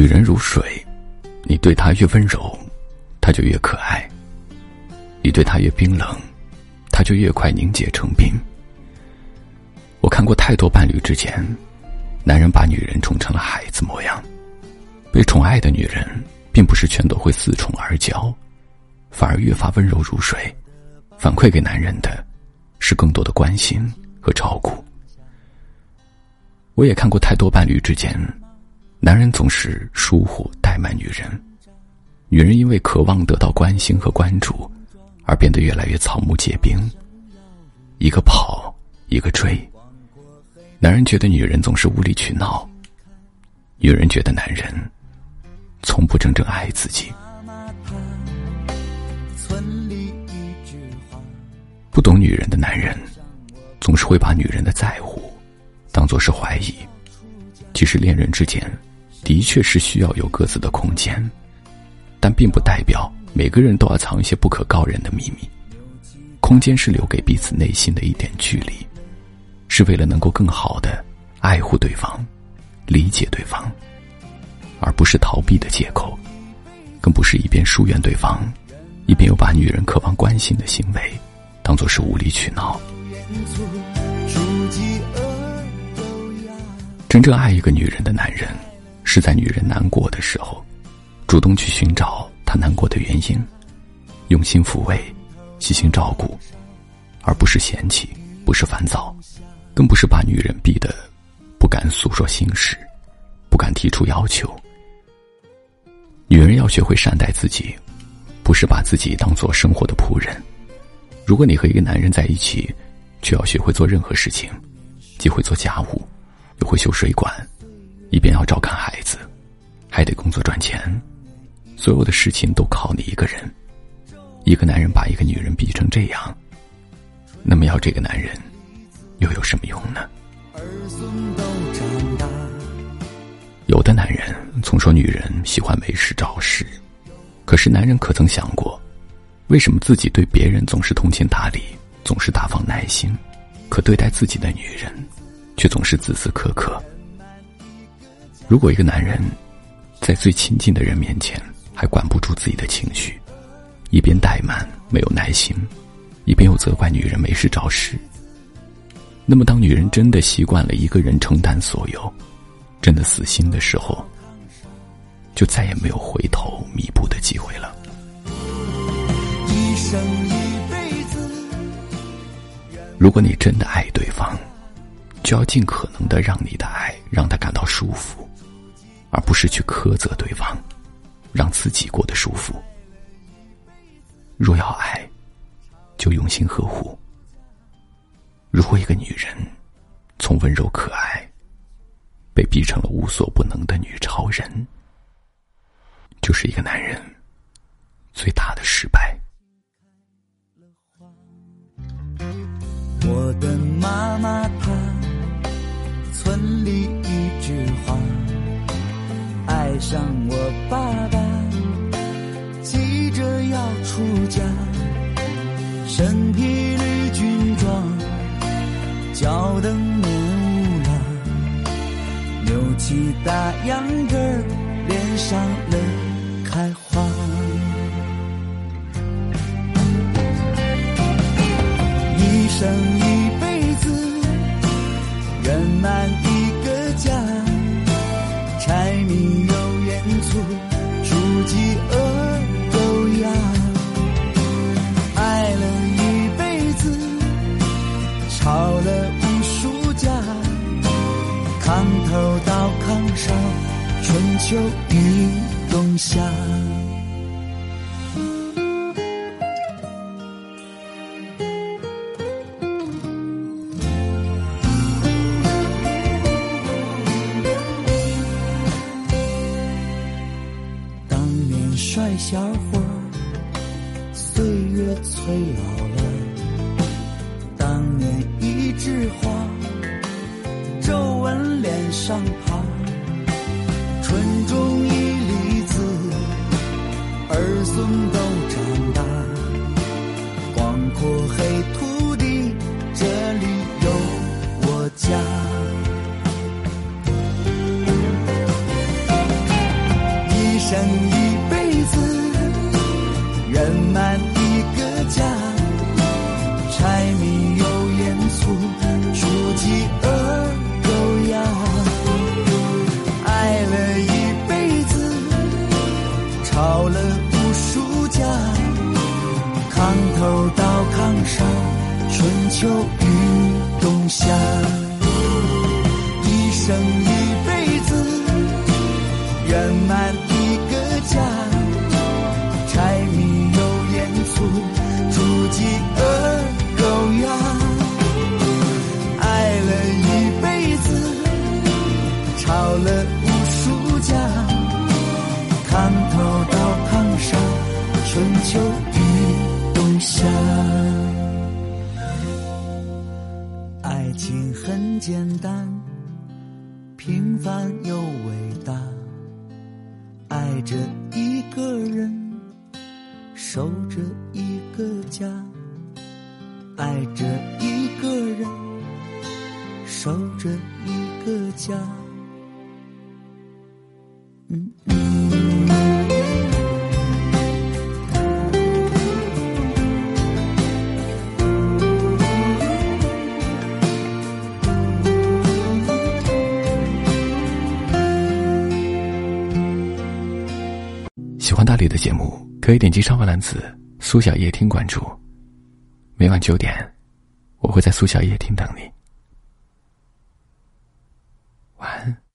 女人如水，你对她越温柔，她就越可爱；你对她越冰冷，她就越快凝结成冰。我看过太多伴侣之间，男人把女人宠成了孩子模样。被宠爱的女人，并不是全都会恃宠而骄，反而越发温柔如水，反馈给男人的，是更多的关心和照顾。我也看过太多伴侣之间，男人总是疏忽怠慢女人，女人因为渴望得到关心和关注，而变得越来越草木皆兵。一个跑，一个追，男人觉得女人总是无理取闹，女人觉得男人从不真正爱自己。不懂女人的男人，总是会把女人的在乎。当做是怀疑，其实恋人之间的确是需要有各自的空间，但并不代表每个人都要藏一些不可告人的秘密。空间是留给彼此内心的一点距离，是为了能够更好的爱护对方、理解对方，而不是逃避的借口，更不是一边疏远对方，一边又把女人渴望关心的行为当做是无理取闹。真正爱一个女人的男人，是在女人难过的时候，主动去寻找她难过的原因，用心抚慰，细心照顾，而不是嫌弃，不是烦躁，更不是把女人逼得不敢诉说心事，不敢提出要求。女人要学会善待自己，不是把自己当做生活的仆人。如果你和一个男人在一起，却要学会做任何事情，既会做家务。又会修水管，一边要照看孩子，还得工作赚钱，所有的事情都靠你一个人。一个男人把一个女人逼成这样，那么要这个男人又有什么用呢？有的男人总说女人喜欢没事找事，可是男人可曾想过，为什么自己对别人总是通情达理，总是大方耐心，可对待自己的女人？却总是自私苛刻。如果一个男人在最亲近的人面前还管不住自己的情绪，一边怠慢没有耐心，一边又责怪女人没事找事，那么当女人真的习惯了一个人承担所有，真的死心的时候，就再也没有回头弥补的机会了。如果你真的爱对方。就要尽可能的让你的爱让他感到舒服，而不是去苛责对方，让自己过得舒服。若要爱，就用心呵护。如果一个女人从温柔可爱被逼成了无所不能的女超人，就是一个男人最大的失败。我的妈妈她。村里，像我爸爸，急着要出嫁，身披绿军装，脚蹬棉乌拉，扭起大秧歌，脸上乐开花，一生一辈子。圆满了无数家，炕头到炕上，春秋与冬夏。当年帅小伙，岁月催老上爬。春种一粒子，儿孙都长大。广阔黑土地，这里有我家。一生秋雨冬夏，一生一辈子圆满。爱情很简单，平凡又伟大。爱着一个人，守着一个家。爱着一个人，守着一个家。喜欢大理的节目，可以点击上方蓝字“苏小夜听”关注。每晚九点，我会在苏小夜听等你。晚安。